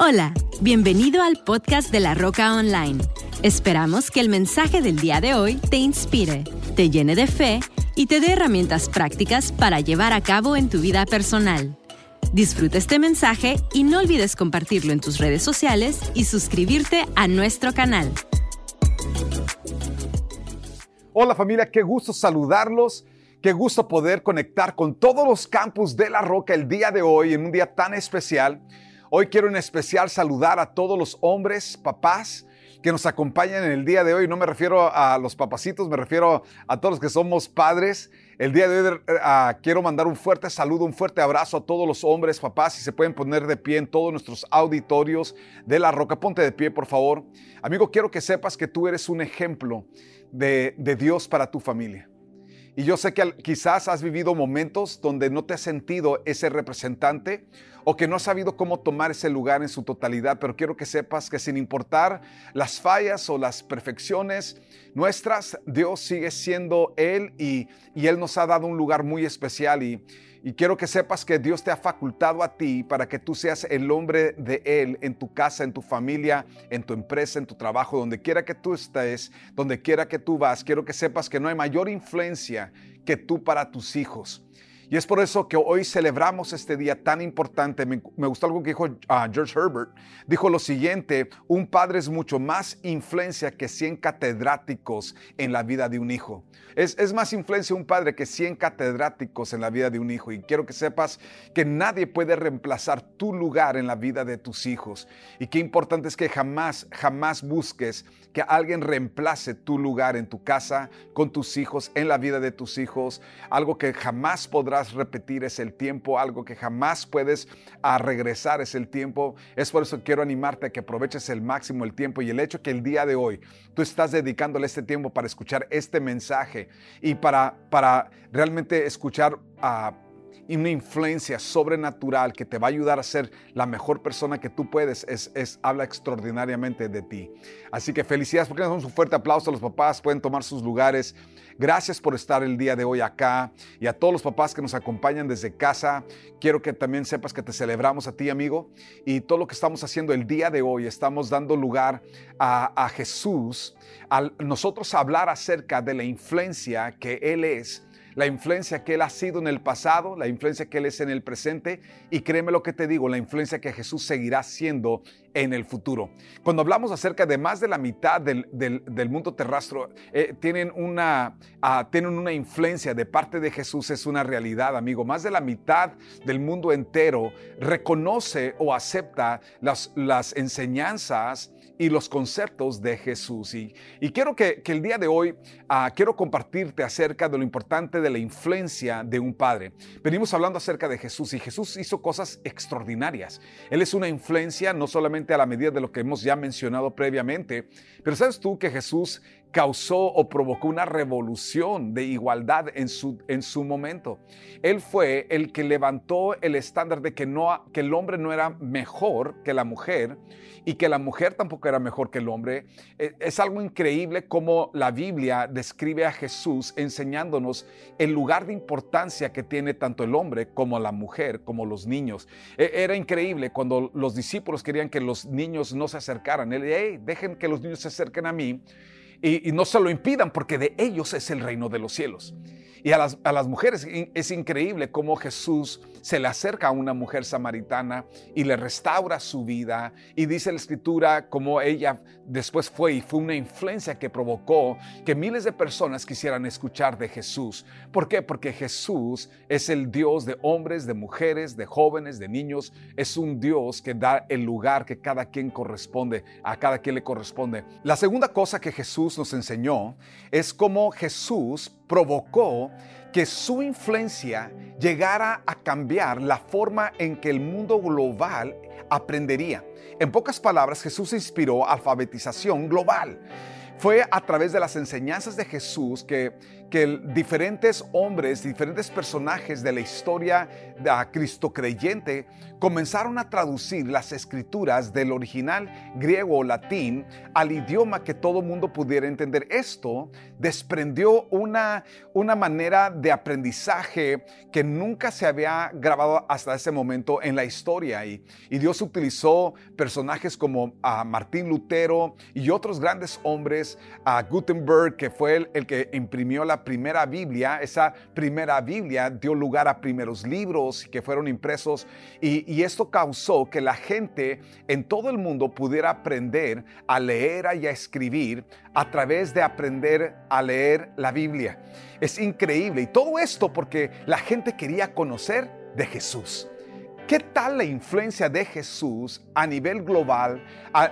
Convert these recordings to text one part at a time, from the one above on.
Hola, bienvenido al podcast de La Roca Online. Esperamos que el mensaje del día de hoy te inspire, te llene de fe y te dé herramientas prácticas para llevar a cabo en tu vida personal. Disfruta este mensaje y no olvides compartirlo en tus redes sociales y suscribirte a nuestro canal. Hola familia, qué gusto saludarlos. Qué gusto poder conectar con todos los campus de La Roca el día de hoy, en un día tan especial. Hoy quiero en especial saludar a todos los hombres, papás, que nos acompañan en el día de hoy. No me refiero a los papacitos, me refiero a todos los que somos padres. El día de hoy uh, quiero mandar un fuerte saludo, un fuerte abrazo a todos los hombres, papás, si se pueden poner de pie en todos nuestros auditorios de La Roca. Ponte de pie, por favor. Amigo, quiero que sepas que tú eres un ejemplo de Dios para tu familia. Y yo sé que quizás has vivido momentos donde no te has sentido ese representante o que no has sabido cómo tomar ese lugar en su totalidad, pero quiero que sepas que sin importar las fallas o las perfecciones nuestras, Dios sigue siendo Él y, y Él nos ha dado un lugar muy especial y, y quiero que sepas que Dios te ha facultado a ti para que tú seas el hombre de Él en tu casa, en tu familia, en tu empresa, en tu trabajo, donde quiera que tú estés, donde quiera que tú vas. Quiero que sepas que no hay mayor influencia que tú para tus hijos. Y es por eso que hoy celebramos este día tan importante. Me, gustó algo que dijo uh, George Herbert. Dijo lo siguiente, un padre es mucho más influencia que 100 catedráticos en la vida de un hijo. Es, es, más influencia un padre que 100 catedráticos en la vida de un hijo. Y quiero que sepas que nadie puede reemplazar tu lugar en la vida de tus hijos. Y qué importante es que jamás, jamás busques que alguien reemplace tu lugar en tu casa, con tus hijos, en la vida de tus hijos. Algo que jamás podrás repetir es el tiempo, algo que jamás puedes a regresar es el tiempo. Es por eso que quiero animarte a que aproveches el máximo el tiempo y el hecho que el día de hoy tú estás dedicándole este tiempo para escuchar este mensaje y para, para realmente escuchar a y una influencia sobrenatural que te va a ayudar a ser la mejor persona que tú puedes, es, es habla extraordinariamente de ti. Así que felicidades, porque nos damos un fuerte aplauso a los papás, pueden tomar sus lugares. Gracias por estar el día de hoy acá y a todos los papás que nos acompañan desde casa. Quiero que también sepas que te celebramos a ti, amigo, y todo lo que estamos haciendo el día de hoy, estamos dando lugar a, a Jesús, a nosotros hablar acerca de la influencia que Él es la influencia que Él ha sido en el pasado, la influencia que Él es en el presente y créeme lo que te digo, la influencia que Jesús seguirá siendo en el futuro. Cuando hablamos acerca de más de la mitad del, del, mundo terrestre, eh, tienen, una, uh, tienen una influencia de parte de Jesús, es una realidad, amigo. Más de la mitad del mundo entero reconoce o acepta las, las enseñanzas y los conceptos de Jesús. Y, y quiero que, que, el día de hoy uh, quiero compartirte acerca de lo importante de la influencia de un padre. Venimos hablando acerca de Jesús y Jesús hizo cosas extraordinarias. Él es una influencia no solamente a la medida de lo que hemos ya mencionado previamente, pero sabes tú que Jesús causó o provocó una revolución de igualdad en su, en su momento. Él fue el que levantó el estándar de que, no, que el hombre no era mejor que la mujer y que la mujer tampoco era mejor que el hombre. Es algo increíble cómo la Biblia describe a Jesús enseñándonos el lugar de importancia que tiene tanto el hombre como la mujer, como los niños. Era increíble cuando los discípulos querían que los niños no se acercaran. Él, hey, dejen que los niños se acerquen a mí y, no se lo impidan porque de ellos es el reino de los cielos. Y a las, a las, mujeres es increíble cómo Jesús se le acerca a una mujer samaritana y le restaura su vida. Y dice la escritura cómo ella después fue y fue una influencia que provocó que miles de personas quisieran escuchar de Jesús. ¿Por qué? Porque Jesús es el Dios de hombres, de mujeres, de jóvenes, de niños. Es un Dios que da el lugar que cada quien corresponde, a cada quien le corresponde. La segunda cosa que Jesús nos enseñó es cómo Jesús provocó que su influencia llegara a cambiar la forma en que el mundo global aprendería. En pocas palabras, Jesús inspiró alfabetización global. Fue a través de las enseñanzas de Jesús que, que diferentes hombres, diferentes personajes de la historia de Cristo creyente comenzaron a traducir las escrituras del original griego o latín al idioma que todo mundo pudiera entender. Esto desprendió una, una manera de aprendizaje que nunca se había grabado hasta ese momento en la historia. Y, y Dios utilizó personajes como a Martín Lutero y otros grandes hombres, a Gutenberg, que fue el, el que imprimió la primera Biblia. Esa primera Biblia dio lugar a primeros libros que fueron impresos y, y esto causó que la gente en todo el mundo pudiera aprender a leer y a escribir a través de aprender a leer la Biblia. Es increíble y todo esto porque la gente quería conocer de Jesús. ¿Qué tal la influencia de Jesús a nivel global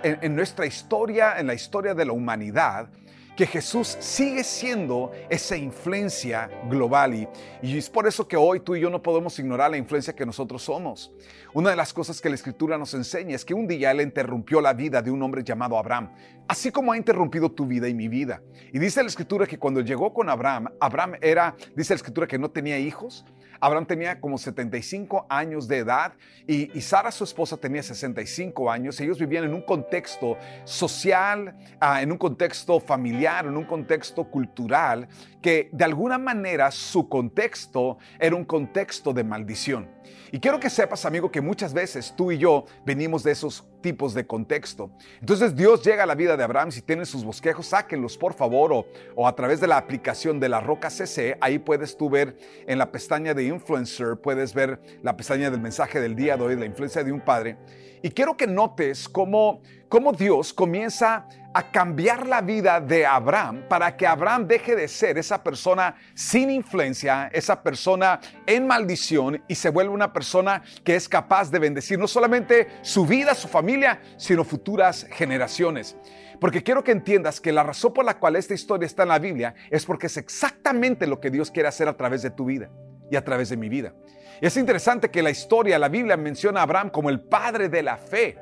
en, nuestra historia, en la historia de la humanidad? Que Jesús sigue siendo esa influencia global y, es por eso que hoy tú y yo no podemos ignorar la influencia que nosotros somos. Una de las cosas que la escritura nos enseña es que un día Él interrumpió la vida de un hombre llamado Abraham, así como ha interrumpido tu vida y mi vida. Y dice la escritura que cuando llegó con Abraham, Abraham era, dice la escritura que no tenía hijos, Abraham tenía como 75 años de edad y, Sara, su esposa, tenía 65 años. Ellos vivían en un contexto social, ah, en un contexto familiar, en un contexto cultural, que de alguna manera su contexto era un contexto de maldición. Y quiero que sepas, amigo, que muchas veces tú y yo venimos de esos tipos de contexto. Entonces Dios llega a la vida de Abraham, si tienen sus bosquejos, sáquenlos por favor o, o, a través de la aplicación de la Roca CC, ahí puedes tú ver en la pestaña de Influencer, puedes ver la pestaña del mensaje del día de hoy, la influencia de un padre. Y quiero que notes cómo, cómo Dios comienza a cambiar la vida de Abraham para que Abraham deje de ser esa persona sin influencia, esa persona en maldición y se vuelva una persona que es capaz de bendecir no solamente su vida, su familia, sino futuras generaciones. Porque quiero que entiendas que la razón por la cual esta historia está en la Biblia es porque es exactamente lo que Dios quiere hacer a través de tu vida y a través de mi vida. Y es interesante que la historia, la Biblia menciona a Abraham como el padre de la fe.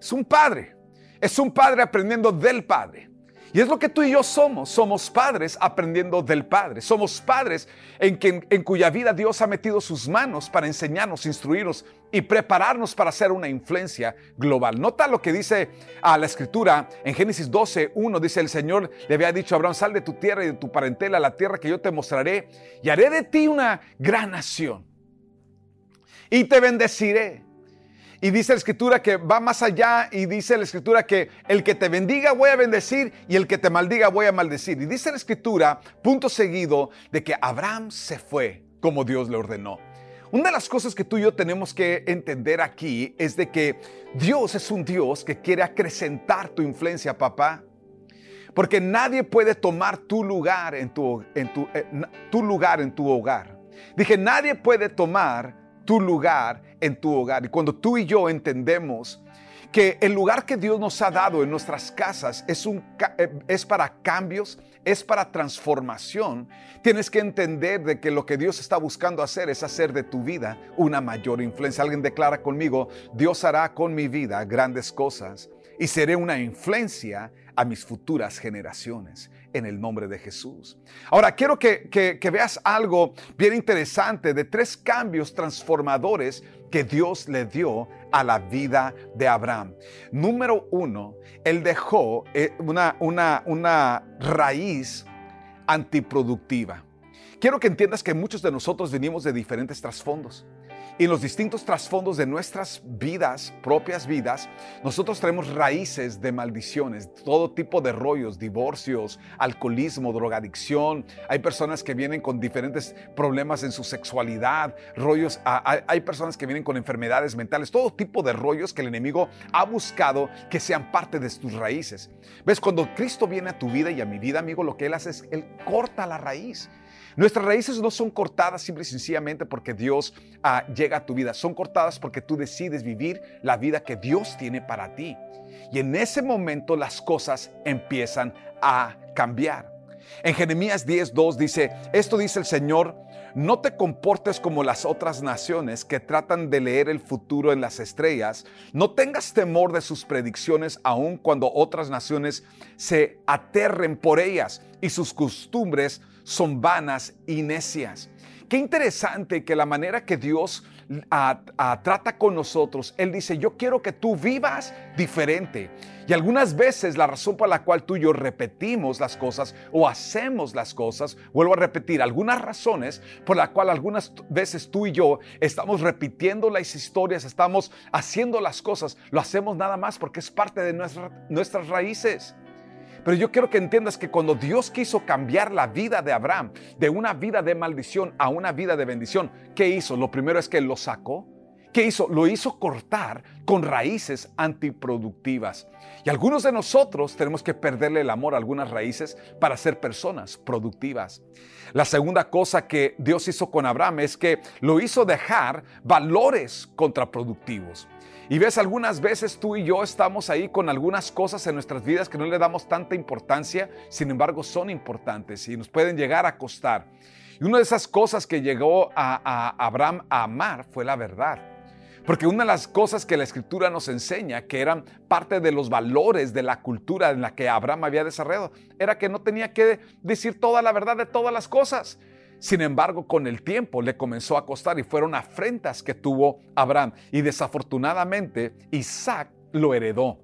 Es un padre, es un padre aprendiendo del padre. Y es lo que tú y yo somos. Somos padres aprendiendo del Padre. Somos padres en, en cuya vida Dios ha metido sus manos para enseñarnos, instruirnos y prepararnos para ser una influencia global. Nota lo que dice a la escritura en Génesis 12, 1. Dice el Señor le había dicho a Abraham, sal de tu tierra y de tu parentela a la tierra que yo te mostraré y haré de ti una gran nación. Y te bendeciré y dice la escritura que va más allá y dice la escritura que el que te bendiga voy a bendecir y el que te maldiga voy a maldecir. Y dice la escritura, punto seguido, de que Abraham se fue como Dios le ordenó. Una de las cosas que tú y yo tenemos que entender aquí es de que Dios es un Dios que quiere acrecentar tu influencia, papá. Porque nadie puede tomar tu lugar en tu, en tu, eh, tu lugar en tu hogar. Dije, nadie puede tomar tu lugar en tu hogar. Y cuando tú y yo entendemos que el lugar que Dios nos ha dado en nuestras casas es, un, eh, es para cambios, es para transformación, tienes que entender de que lo que Dios está buscando hacer es hacer de tu vida una mayor influencia. Alguien declara conmigo, Dios hará con mi vida grandes cosas y seré una influencia a mis futuras generaciones en el nombre de Jesús. Ahora, quiero que, veas algo bien interesante de tres cambios transformadores que Dios le dio a la vida de Abraham. Número uno, él dejó eh, una, una, una raíz antiproductiva. Quiero que entiendas que muchos de nosotros venimos de diferentes trasfondos y en los distintos trasfondos de nuestras vidas, propias vidas, nosotros traemos raíces de maldiciones, todo tipo de rollos, divorcios, alcoholismo, drogadicción. Hay personas que vienen con diferentes problemas en su sexualidad, rollos, hay personas que vienen con enfermedades mentales, todo tipo de rollos que el enemigo ha buscado que sean parte de tus raíces. ¿Ves? Cuando Cristo viene a tu vida y a mi vida, amigo, lo que Él hace es, Él corta la raíz. Nuestras raíces no son cortadas simple y sencillamente porque Dios ah, llega a tu vida, son cortadas porque tú decides vivir la vida que Dios tiene para ti. Y en ese momento las cosas empiezan a cambiar. En Jeremías 10:2 dice, esto dice el Señor, no te comportes como las otras naciones que tratan de leer el futuro en las estrellas. No tengas temor de sus predicciones aun cuando otras naciones se aterren por ellas y sus costumbres son vanas y necias. Qué interesante que la manera que Dios trata con nosotros, Él dice, yo quiero que tú vivas diferente. Y algunas veces la razón por la cual tú y yo repetimos las cosas o hacemos las cosas, vuelvo a repetir, algunas razones por la cual algunas veces tú y yo estamos repitiendo las historias, estamos haciendo las cosas, lo hacemos nada más porque es parte de nuestras raíces. Pero yo quiero que entiendas que cuando Dios quiso cambiar la vida de Abraham de una vida de maldición a una vida de bendición, ¿qué hizo? Lo primero es que lo sacó. ¿Qué hizo? Lo hizo cortar con raíces antiproductivas. Y algunos de nosotros tenemos que perderle el amor a algunas raíces para ser personas productivas. La segunda cosa que Dios hizo con Abraham es que lo hizo dejar valores contraproductivos. Y ves, algunas veces tú y yo estamos ahí con algunas cosas en nuestras vidas que no le damos tanta importancia, sin embargo son importantes y nos pueden llegar a costar. Y una de esas cosas que llegó a, Abraham a amar fue la verdad. Porque una de las cosas que la escritura nos enseña, que eran parte de los valores de la cultura en la que Abraham había desarrollado, era que no tenía que decir toda la verdad de todas las cosas. Sin embargo, con el tiempo le comenzó a costar y fueron afrentas que tuvo Abraham. Y desafortunadamente Isaac lo heredó.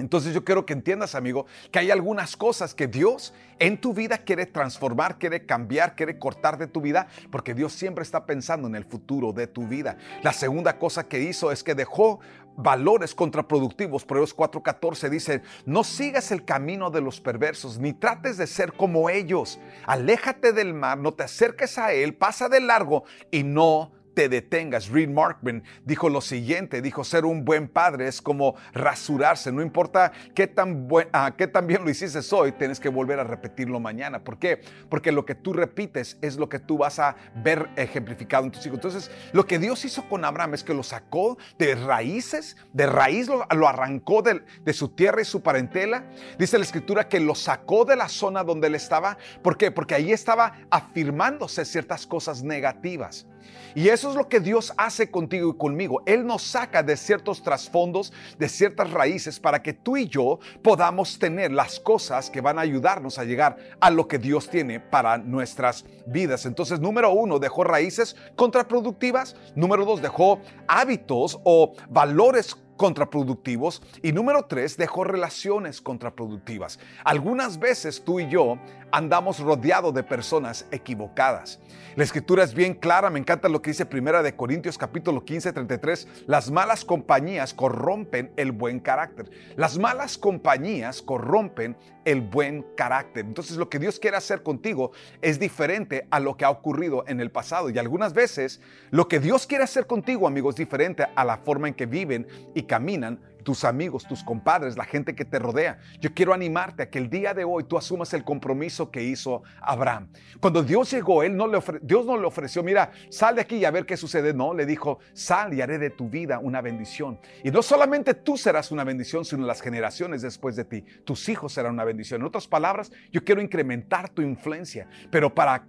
Entonces yo quiero que entiendas, amigo, que hay algunas cosas que Dios en tu vida quiere transformar, quiere cambiar, quiere cortar de tu vida, porque Dios siempre está pensando en el futuro de tu vida. La segunda cosa que hizo es que dejó valores contraproductivos. Proverbios 4:14 dice, no sigas el camino de los perversos, ni trates de ser como ellos. Aléjate del mar, no te acerques a él, pasa de largo y no te detengas. Reed Markman dijo lo siguiente, dijo, ser un buen padre es como rasurarse, no importa qué tan, ah, qué tan bien lo hiciste hoy, tienes que volver a repetirlo mañana. ¿Por qué? Porque lo que tú repites es lo que tú vas a ver ejemplificado en tus hijos. Entonces, lo que Dios hizo con Abraham es que lo sacó de raíces, de raíz lo, arrancó de, de su tierra y su parentela. Dice la escritura que lo sacó de la zona donde él estaba. ¿Por qué? Porque ahí estaba afirmándose ciertas cosas negativas. Y eso es lo que Dios hace contigo y conmigo. Él nos saca de ciertos trasfondos, de ciertas raíces, para que tú y yo podamos tener las cosas que van a ayudarnos a llegar a lo que Dios tiene para nuestras vidas. Entonces, número uno, dejó raíces contraproductivas. Número dos, dejó hábitos o valores contraproductivos. Y número tres, dejó relaciones contraproductivas. Algunas veces tú y yo andamos rodeados de personas equivocadas. La escritura es bien clara, me encanta lo que dice Primera de Corintios capítulo 15, 33. Las malas compañías corrompen el buen carácter. Las malas compañías corrompen el buen carácter. Entonces lo que Dios quiere hacer contigo es diferente a lo que ha ocurrido en el pasado. Y algunas veces lo que Dios quiere hacer contigo, amigo, es diferente a la forma en que viven y caminan tus amigos, tus compadres, la gente que te rodea. Yo quiero animarte a que el día de hoy tú asumas el compromiso que hizo Abraham. Cuando Dios llegó, él no le Dios no le ofreció, mira, sal de aquí y a ver qué sucede. No, le dijo, sal y haré de tu vida una bendición. Y no solamente tú serás una bendición, sino las generaciones después de ti. Tus hijos serán una bendición. En otras palabras, yo quiero incrementar tu influencia, pero para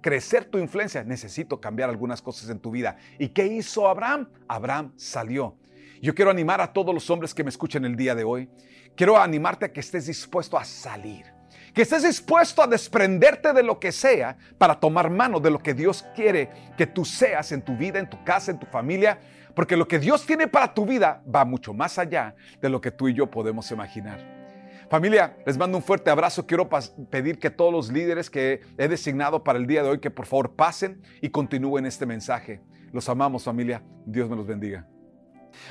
crecer tu influencia necesito cambiar algunas cosas en tu vida. ¿Y qué hizo Abraham? Abraham salió. Yo quiero animar a todos los hombres que me escuchen el día de hoy. Quiero animarte a que estés dispuesto a salir. Que estés dispuesto a desprenderte de lo que sea para tomar mano de lo que Dios quiere que tú seas en tu vida, en tu casa, en tu familia. Porque lo que Dios tiene para tu vida va mucho más allá de lo que tú y yo podemos imaginar. Familia, les mando un fuerte abrazo. Quiero pedir que todos los líderes que he designado para el día de hoy, que por favor pasen y continúen este mensaje. Los amamos familia. Dios me los bendiga.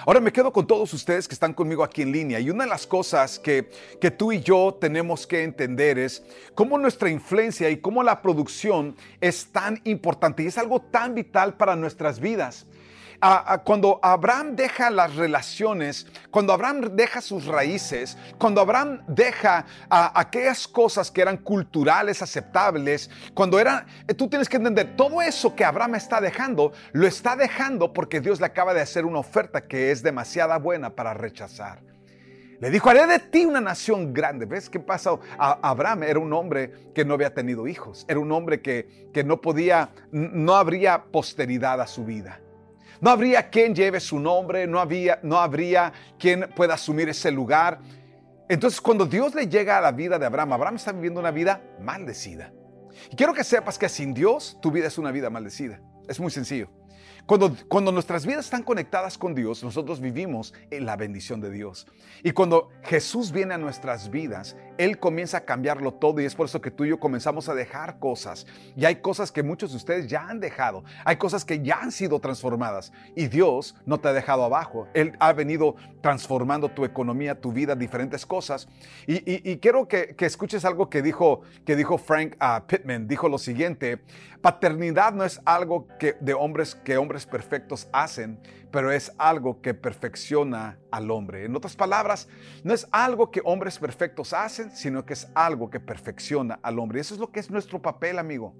Ahora me quedo con todos ustedes que están conmigo aquí en línea y una de las cosas que, que tú y yo tenemos que entender es cómo nuestra influencia y cómo la producción es tan importante y es algo tan vital para nuestras vidas cuando Abraham deja las relaciones, cuando Abraham deja sus raíces, cuando Abraham deja aquellas cosas que eran culturales, aceptables, cuando eran, eh, tú tienes que entender, todo eso que Abraham está dejando, lo está dejando porque Dios le acaba de hacer una oferta que es demasiada buena para rechazar. Le dijo, haré de ti una nación grande. ¿Ves qué pasa? Abraham era un hombre que no había tenido hijos. Era un hombre que, que no podía, no habría posteridad a su vida. No habría quien lleve su nombre, no, había, no habría quien pueda asumir ese lugar. Entonces cuando Dios le llega a la vida de Abraham, Abraham está viviendo una vida maldecida. Y quiero que sepas que sin Dios tu vida es una vida maldecida. Es muy sencillo. Cuando, cuando, nuestras vidas están conectadas con Dios, nosotros vivimos en la bendición de Dios. Y cuando Jesús viene a nuestras vidas, Él comienza a cambiarlo todo y es por eso que tú y yo comenzamos a dejar cosas. Y hay cosas que muchos de ustedes ya han dejado. Hay cosas que ya han sido transformadas. Y Dios no te ha dejado abajo. Él ha venido transformando tu economía, tu vida, diferentes cosas. Y, quiero que, escuches algo que dijo, que dijo Frank uh, Pittman. Dijo lo siguiente, paternidad no es algo que, de hombres que hombres perfectos hacen, pero es algo que perfecciona al hombre. En otras palabras, no es algo que hombres perfectos hacen, sino que es algo que perfecciona al hombre. Eso es lo que es nuestro papel, amigo.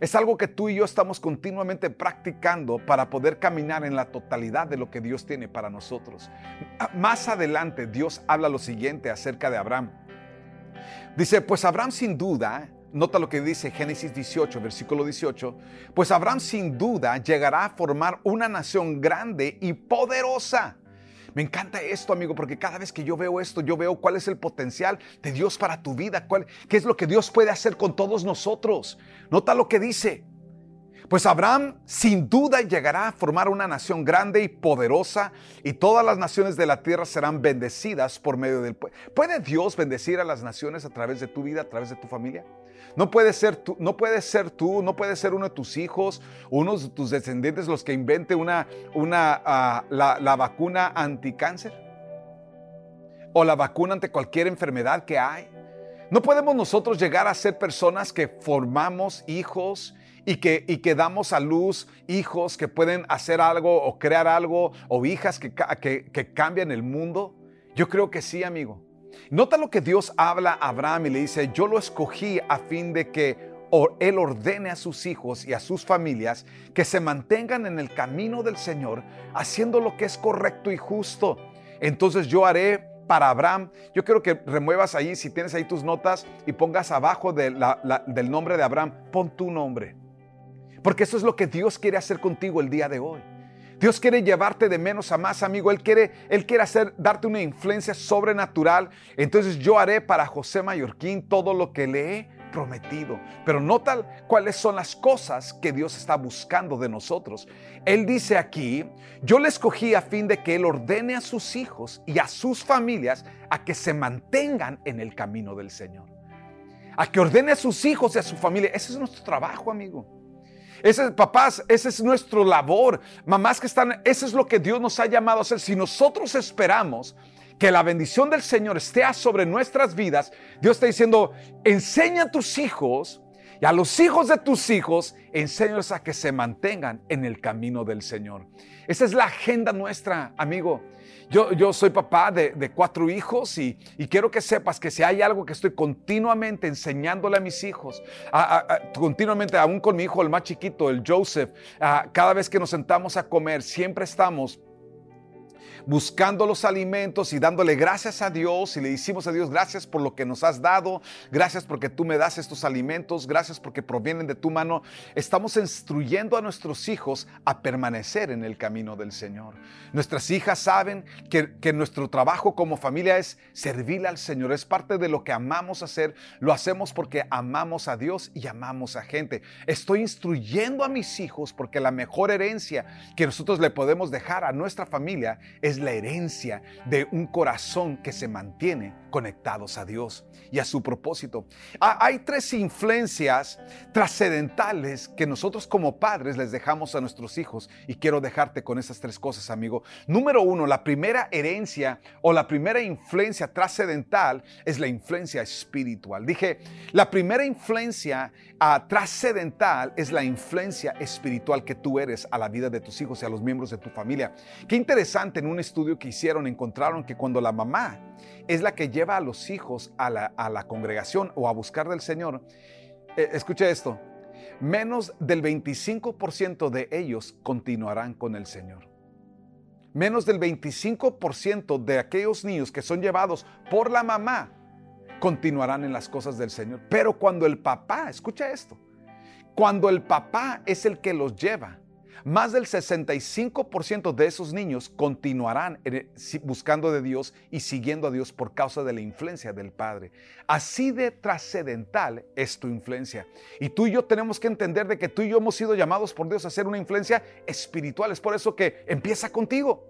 Es algo que tú y yo estamos continuamente practicando para poder caminar en la totalidad de lo que Dios tiene para nosotros. Más adelante Dios habla lo siguiente acerca de Abraham. Dice, pues Abraham sin duda Nota lo que dice Génesis 18, versículo 18. Pues Abraham sin duda llegará a formar una nación grande y poderosa. Me encanta esto, amigo, porque cada vez que yo veo esto, yo veo cuál es el potencial de Dios para tu vida, cuál, qué es lo que Dios puede hacer con todos nosotros. Nota lo que dice. Pues Abraham sin duda llegará a formar una nación grande y poderosa y todas las naciones de la tierra serán bendecidas por medio del pueblo. ¿Puede Dios bendecir a las naciones a través de tu vida, a través de tu familia? No puede ser tú, no puede ser tú, no puede ser uno de tus hijos, uno de tus descendientes los que invente una, una, ah, la, la vacuna anticáncer o la vacuna ante cualquier enfermedad que hay. No podemos nosotros llegar a ser personas que formamos hijos y que, y que damos a luz hijos que pueden hacer algo o crear algo o hijas que, que, que cambian el mundo. Yo creo que sí, amigo. Nota lo que Dios habla a Abraham y le dice, yo lo escogí a fin de que Él ordene a sus hijos y a sus familias que se mantengan en el camino del Señor, haciendo lo que es correcto y justo. Entonces yo haré para Abraham. Yo quiero que remuevas ahí, si tienes ahí tus notas, y pongas abajo del nombre de Abraham, pon tu nombre. Porque eso es lo que Dios quiere hacer contigo el día de hoy. Dios quiere llevarte de menos a más, amigo. Él quiere, Él quiere hacer, darte una influencia sobrenatural. Entonces yo haré para José Mallorquín todo lo que le he prometido. Pero nota cuáles son las cosas que Dios está buscando de nosotros. Él dice aquí, yo le escogí a fin de que Él ordene a sus hijos y a sus familias a que se mantengan en el camino del Señor. A que ordene a sus hijos y a su familia. Ese es nuestro trabajo, amigo. Ese, papás, esa es nuestra labor. Mamás que están, eso es lo que Dios nos ha llamado a hacer. Si nosotros esperamos que la bendición del Señor esté sobre nuestras vidas, Dios está diciendo, enseña a tus hijos y a los hijos de tus hijos, enséñalos a que se mantengan en el camino del Señor. Esa es la agenda nuestra, amigo. Yo, soy papá de, cuatro hijos y, quiero que sepas que si hay algo que estoy continuamente enseñándole a mis hijos, continuamente, aún con mi hijo, el más chiquito, el Joseph, cada vez que nos sentamos a comer, siempre estamos buscando los alimentos y dándole gracias a Dios y le decimos a Dios gracias por lo que nos has dado, gracias porque tú me das estos alimentos, gracias porque provienen de tu mano. Estamos instruyendo a nuestros hijos a permanecer en el camino del Señor. Nuestras hijas saben que, que nuestro trabajo como familia es servirle al Señor, es parte de lo que amamos hacer, lo hacemos porque amamos a Dios y amamos a gente. Estoy instruyendo a mis hijos porque la mejor herencia que nosotros le podemos dejar a nuestra familia es es la herencia de un corazón que se mantiene conectados a Dios y a su propósito. Ah, hay tres influencias trascendentales que nosotros como padres les dejamos a nuestros hijos y quiero dejarte con esas tres cosas, amigo. Número uno, la primera herencia o la primera influencia trascendental es la influencia espiritual. Dije, la primera influencia uh, trascendental es la influencia espiritual que tú eres a la vida de tus hijos y a los miembros de tu familia. Qué interesante en un estudio que hicieron encontraron que cuando la mamá es la que lleva a los hijos a la, congregación o a buscar del Señor, eh, escuche esto, menos del 25% de ellos continuarán con el Señor. Menos del 25% de aquellos niños que son llevados por la mamá continuarán en las cosas del Señor. Pero cuando el papá, escucha esto, cuando el papá es el que los lleva, más del 65% de esos niños continuarán buscando de Dios y siguiendo a Dios por causa de la influencia del Padre. Así de trascendental es tu influencia. Y tú y yo tenemos que entender de que tú y yo hemos sido llamados por Dios a ser una influencia espiritual. Es por eso que empieza contigo.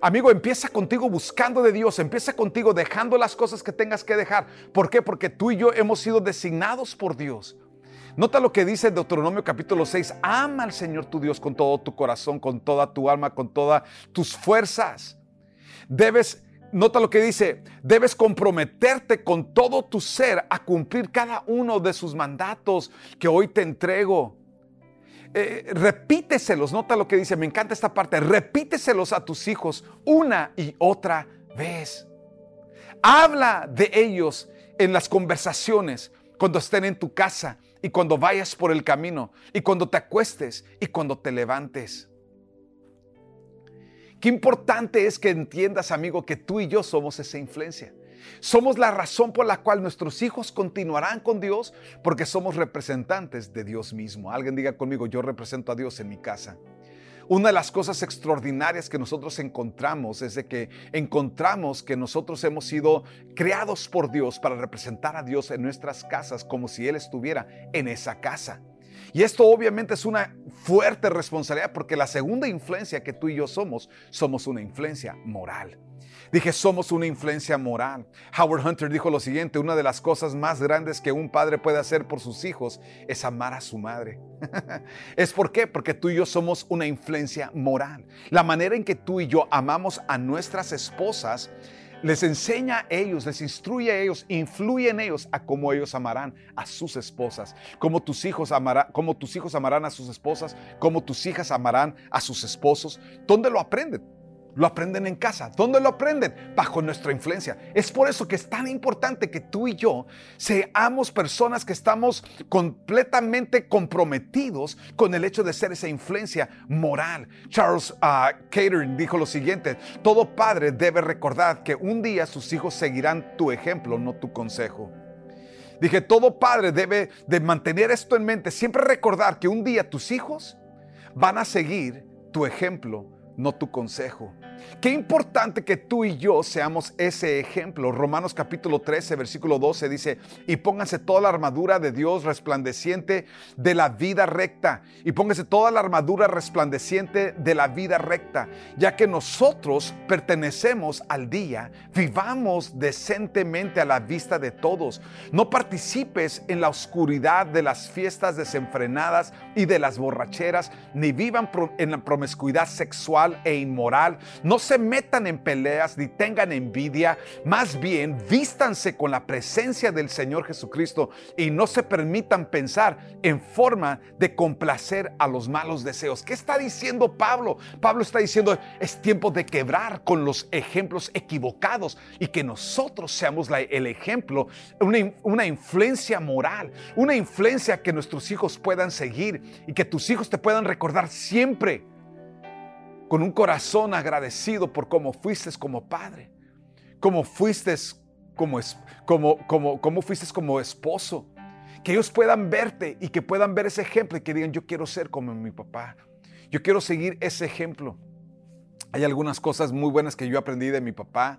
Amigo, empieza contigo buscando de Dios, empieza contigo dejando las cosas que tengas que dejar. ¿Por qué? Porque tú y yo hemos sido designados por Dios. Nota lo que dice Deuteronomio capítulo 6, ama al Señor tu Dios con todo tu corazón, con toda tu alma, con todas tus fuerzas. Debes, nota lo que dice, debes comprometerte con todo tu ser a cumplir cada uno de sus mandatos que hoy te entrego eh, repíteselos, nota lo que dice, me encanta esta parte, repíteselos a tus hijos una y otra vez. Habla de ellos en las conversaciones, cuando estén en tu casa y cuando vayas por el camino y cuando te acuestes y cuando te levantes. Qué importante es que entiendas, amigo, que tú y yo somos esa influencia. Somos la razón por la cual nuestros hijos continuarán con Dios porque somos representantes de Dios mismo. Alguien diga conmigo, yo represento a Dios en mi casa. Una de las cosas extraordinarias que nosotros encontramos es de que encontramos que nosotros hemos sido creados por Dios para representar a Dios en nuestras casas como si Él estuviera en esa casa. Y esto obviamente es una fuerte responsabilidad porque la segunda influencia que tú y yo somos, somos una influencia moral. Dije, somos una influencia moral. Howard Hunter dijo lo siguiente, una de las cosas más grandes que un padre puede hacer por sus hijos es amar a su madre. ¿Es por qué? Porque tú y yo somos una influencia moral. La manera en que tú y yo amamos a nuestras esposas les enseña a ellos, les instruye a ellos, influye en ellos a cómo ellos amarán a sus esposas, cómo tus hijos amarán, cómo tus hijos amarán a sus esposas, cómo tus hijas amarán a sus esposos. ¿Dónde lo aprenden? Lo aprenden en casa. ¿Dónde lo aprenden? Bajo nuestra influencia. Es por eso que es tan importante que tú y yo seamos personas que estamos completamente comprometidos con el hecho de ser esa influencia moral. Charles uh, dijo lo siguiente, todo padre debe recordar que un día sus hijos seguirán tu ejemplo, no tu consejo. Dije, todo padre debe de mantener esto en mente, siempre recordar que un día tus hijos van a seguir tu ejemplo, no tu consejo. Qué importante que tú y yo seamos ese ejemplo. Romanos capítulo 13, versículo 12 dice, y pónganse toda la armadura de Dios resplandeciente de la vida recta. Y pónganse toda la armadura resplandeciente de la vida recta, ya que nosotros pertenecemos al día, vivamos decentemente a la vista de todos. No participes en la oscuridad de las fiestas desenfrenadas y de las borracheras, ni vivan en la promiscuidad sexual e inmoral. No se metan en peleas ni tengan envidia, más bien vístanse con la presencia del Señor Jesucristo y no se permitan pensar en forma de complacer a los malos deseos. ¿Qué está diciendo Pablo? Pablo está diciendo es tiempo de quebrar con los ejemplos equivocados y que nosotros seamos el ejemplo, una, una influencia moral, una influencia que nuestros hijos puedan seguir y que tus hijos te puedan recordar siempre con un corazón agradecido por cómo fuiste como padre, cómo fuiste como, como, como, como fuiste como esposo. Que ellos puedan verte y que puedan ver ese ejemplo y que digan, yo quiero ser como mi papá. Yo quiero seguir ese ejemplo. Hay algunas cosas muy buenas que yo aprendí de mi papá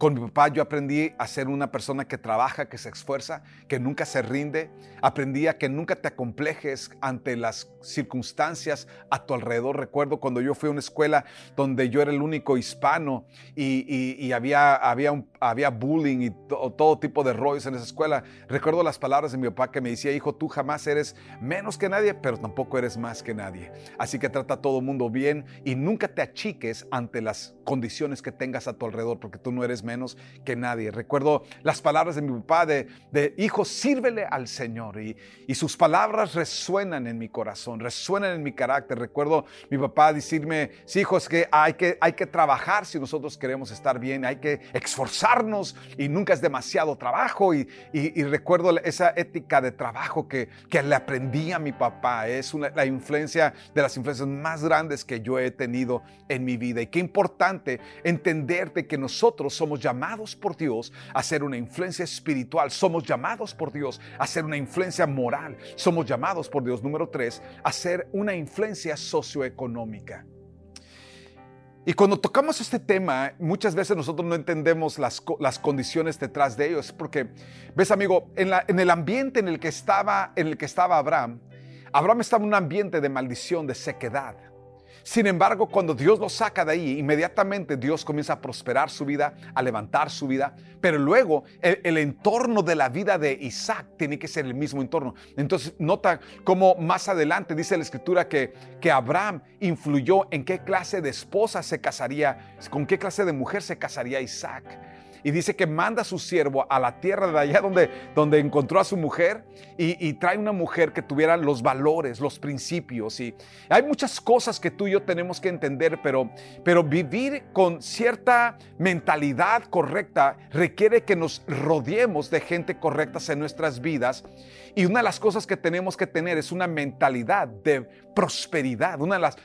con mi papá yo aprendí a ser una persona que trabaja, que se esfuerza, que nunca se rinde. Aprendí a que nunca te acomplejes ante las circunstancias a tu alrededor. Recuerdo cuando yo fui a una escuela donde yo era el único hispano y, había, había, había bullying y todo tipo de rollos en esa escuela. Recuerdo las palabras de mi papá que me decía, hijo, tú jamás eres menos que nadie, pero tampoco eres más que nadie. Así que trata a todo mundo bien y nunca te achiques ante las condiciones que tengas a tu alrededor, porque tú no eres menos que nadie. Recuerdo las palabras de mi papá de, de hijo, sírvele al Señor. Y, y sus palabras resuenan en mi corazón, resuenan en mi carácter. Recuerdo mi papá decirme, sí, hijo, es que hay, que hay que trabajar si nosotros queremos estar bien, hay que esforzarnos y nunca es demasiado trabajo. Y, y, recuerdo esa ética de trabajo que, que le aprendí a mi papá. Es una, la influencia de las influencias más grandes que yo he tenido en mi vida y qué importante entenderte que nosotros somos llamados por Dios a ser una influencia espiritual, somos llamados por Dios a ser una influencia moral, somos llamados por Dios, número tres, a ser una influencia socioeconómica. Y cuando tocamos este tema, muchas veces nosotros no entendemos las, las condiciones detrás de ellos, porque, ves amigo, en, la, en, el ambiente en el, que estaba, en el que estaba Abraham, Abraham estaba en un ambiente de maldición, de sequedad. Sin embargo, cuando Dios lo saca de ahí, inmediatamente Dios comienza a prosperar su vida, a levantar su vida, pero luego el, entorno de la vida de Isaac tiene que ser el mismo entorno. Entonces, nota cómo más adelante dice la escritura que, que Abraham influyó en qué clase de esposa se casaría, con qué clase de mujer se casaría Isaac y dice que manda a su siervo a la tierra de allá donde, donde encontró a su mujer y, trae una mujer que tuviera los valores, los principios. Y hay muchas cosas que tú y yo tenemos que entender, pero, pero vivir con cierta mentalidad correcta requiere que nos rodeemos de gente correcta en nuestras vidas. Y una de las cosas que tenemos que tener es una mentalidad de prosperidad. Una de las,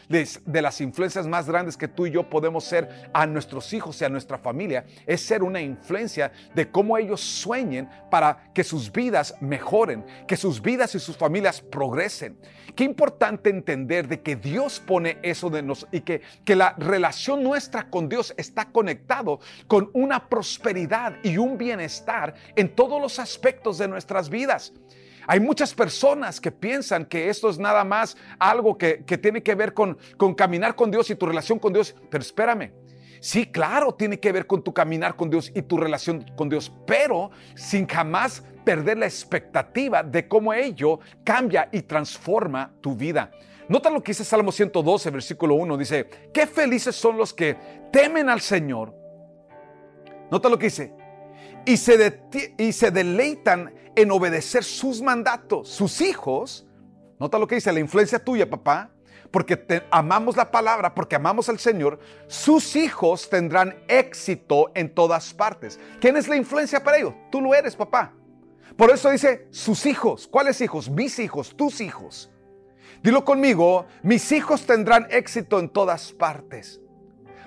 de las influencias más grandes que tú y yo podemos ser a nuestros hijos y a nuestra familia es ser una influencia de cómo ellos sueñen para que sus vidas mejoren, que sus vidas y sus familias progresen. Qué importante entender de que Dios pone eso de nosotros y que, que la relación nuestra con Dios está conectado con una prosperidad y un bienestar en todos los aspectos de nuestras vidas. Hay muchas personas que piensan que esto es nada más algo que, tiene que ver con, con caminar con Dios y tu relación con Dios. Pero espérame, Sí, claro, tiene que ver con tu caminar con Dios y tu relación con Dios, pero sin jamás perder la expectativa de cómo ello cambia y transforma tu vida. Nota lo que dice Salmo 112, versículo 1. Dice, qué felices son los que temen al Señor. Nota lo que dice. Y se, deleitan en obedecer sus mandatos. Sus hijos, nota lo que dice, la influencia tuya, papá, porque amamos la palabra, porque amamos al Señor, sus hijos tendrán éxito en todas partes. ¿Quién es la influencia para ellos? Tú lo eres, papá. Por eso dice sus hijos. ¿Cuáles hijos? Mis hijos, tus hijos. Dilo conmigo, mis hijos tendrán éxito en todas partes.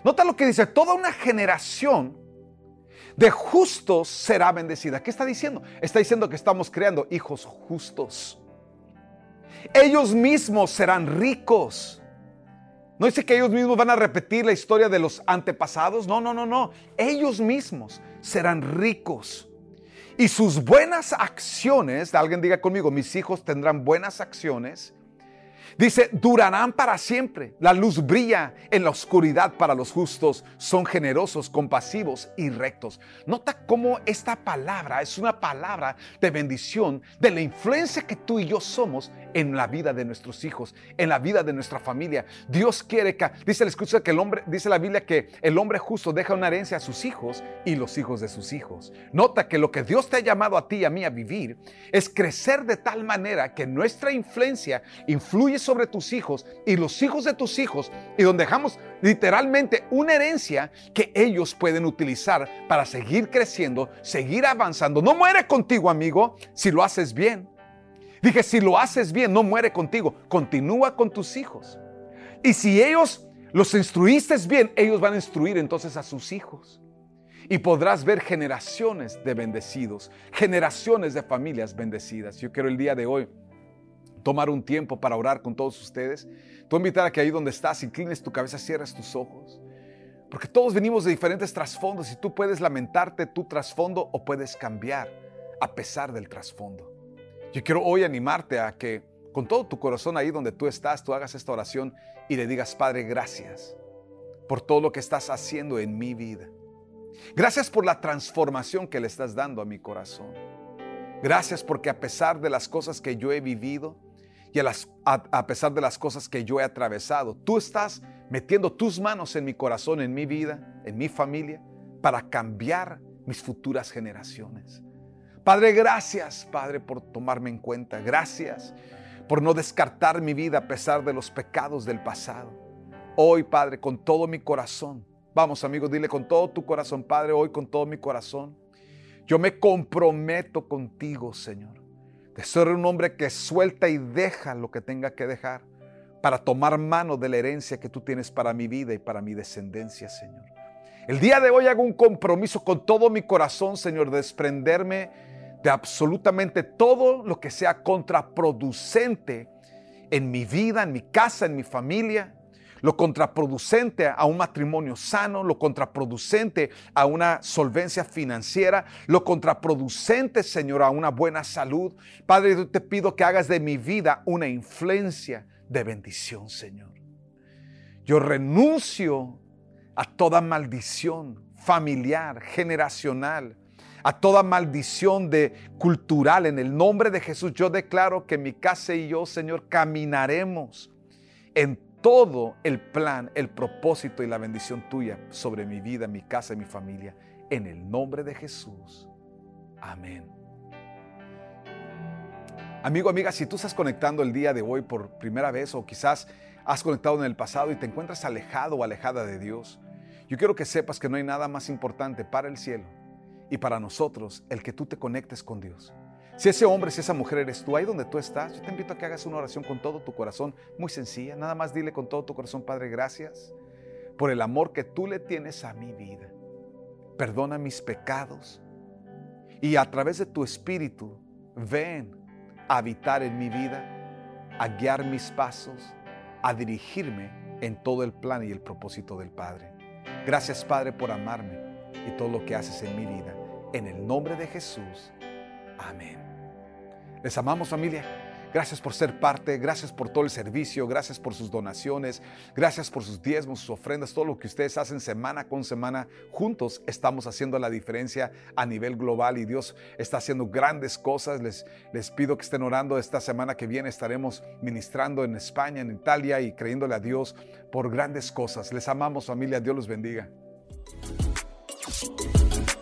Nota lo que dice, toda una generación de justos será bendecida. ¿Qué está diciendo? Está diciendo que estamos creando hijos justos. Ellos mismos serán ricos. No dice que ellos mismos van a repetir la historia de los antepasados. No, no, no, no. Ellos mismos serán ricos. Y sus buenas acciones, alguien diga conmigo, mis hijos tendrán buenas acciones Dice, durarán para siempre. La luz brilla en la oscuridad para los justos. Son generosos, compasivos y rectos. Nota cómo esta palabra es una palabra de bendición, de la influencia que tú y yo somos en la vida de nuestros hijos, en la vida de nuestra familia. Dios quiere que, dice la escucha que el hombre, dice la Biblia que el hombre justo deja una herencia a sus hijos y los hijos de sus hijos. Nota que lo que Dios te ha llamado a ti y a mí a vivir es crecer de tal manera que nuestra influencia influye sobre tus hijos y los hijos de tus hijos y donde dejamos literalmente una herencia que ellos pueden utilizar para seguir creciendo, seguir avanzando. No muere contigo, amigo, si lo haces bien. Dije, si lo haces bien, no muere contigo, continúa con tus hijos. Y si ellos los instruiste bien, ellos van a instruir entonces a sus hijos. Y podrás ver generaciones de bendecidos, generaciones de familias bendecidas. Yo quiero el día de hoy tomar un tiempo para orar con todos ustedes. Tú invitar a que ahí donde estás, inclines tu cabeza, cierres tus ojos. Porque todos venimos de diferentes trasfondos y tú puedes lamentarte tu trasfondo o puedes cambiar a pesar del trasfondo. Yo quiero hoy animarte a que con todo tu corazón ahí donde tú estás, tú hagas esta oración y le digas, Padre, gracias por todo lo que estás haciendo en mi vida. Gracias por la transformación que le estás dando a mi corazón. Gracias porque a pesar de las cosas que yo he vivido, y a, pesar de las cosas que yo he atravesado, tú estás metiendo tus manos en mi corazón, en mi vida, en mi familia, para cambiar mis futuras generaciones. Padre, gracias, Padre, por tomarme en cuenta. Gracias por no descartar mi vida a pesar de los pecados del pasado. Hoy, Padre, con todo mi corazón. Vamos, amigos, dile con todo tu corazón, Padre, hoy con todo mi corazón. Yo me comprometo contigo, Señor de un hombre que suelta y deja lo que tenga que dejar para tomar mano de la herencia que tú tienes para mi vida y para mi descendencia, Señor. El día de hoy hago un compromiso con todo mi corazón, Señor, de desprenderme de absolutamente todo lo que sea contraproducente en mi vida, en mi casa, en mi familia, lo contraproducente a un matrimonio sano, lo contraproducente a una solvencia financiera, lo contraproducente, Señor, a una buena salud. Padre, yo te pido que hagas de mi vida una influencia de bendición, Señor. Yo renuncio a toda maldición familiar, generacional, a toda maldición de cultural. En el nombre de Jesús yo declaro que mi casa y yo, Señor, caminaremos en todo el plan, el propósito y la bendición tuya sobre mi vida, mi casa y mi familia. En el nombre de Jesús. Amén. Amigo, amiga, si tú estás conectando el día de hoy por primera vez o quizás has conectado en el pasado y te encuentras alejado o alejada de Dios, yo quiero que sepas que no hay nada más importante para el cielo y para nosotros el que tú te conectes con Dios. Si ese hombre, si esa mujer eres tú, ahí donde tú estás, yo te invito a que hagas una oración con todo tu corazón, muy sencilla. Nada más dile con todo tu corazón, Padre, gracias por el amor que tú le tienes a mi vida. Perdona mis pecados y a través de tu espíritu, ven a habitar en mi vida, a guiar mis pasos, a dirigirme en todo el plan y el propósito del Padre. Gracias, Padre, por amarme y todo lo que haces en mi vida. En el nombre de Jesús. Amén. Les amamos familia. Gracias por ser parte, gracias por todo el servicio, gracias por sus donaciones, gracias por sus diezmos, sus ofrendas, todo lo que ustedes hacen semana con semana. Juntos estamos haciendo la diferencia a nivel global y Dios está haciendo grandes cosas. Les, les pido que estén orando esta semana que viene. Estaremos ministrando en España, en Italia y creyéndole a Dios por grandes cosas. Les amamos familia, Dios los bendiga.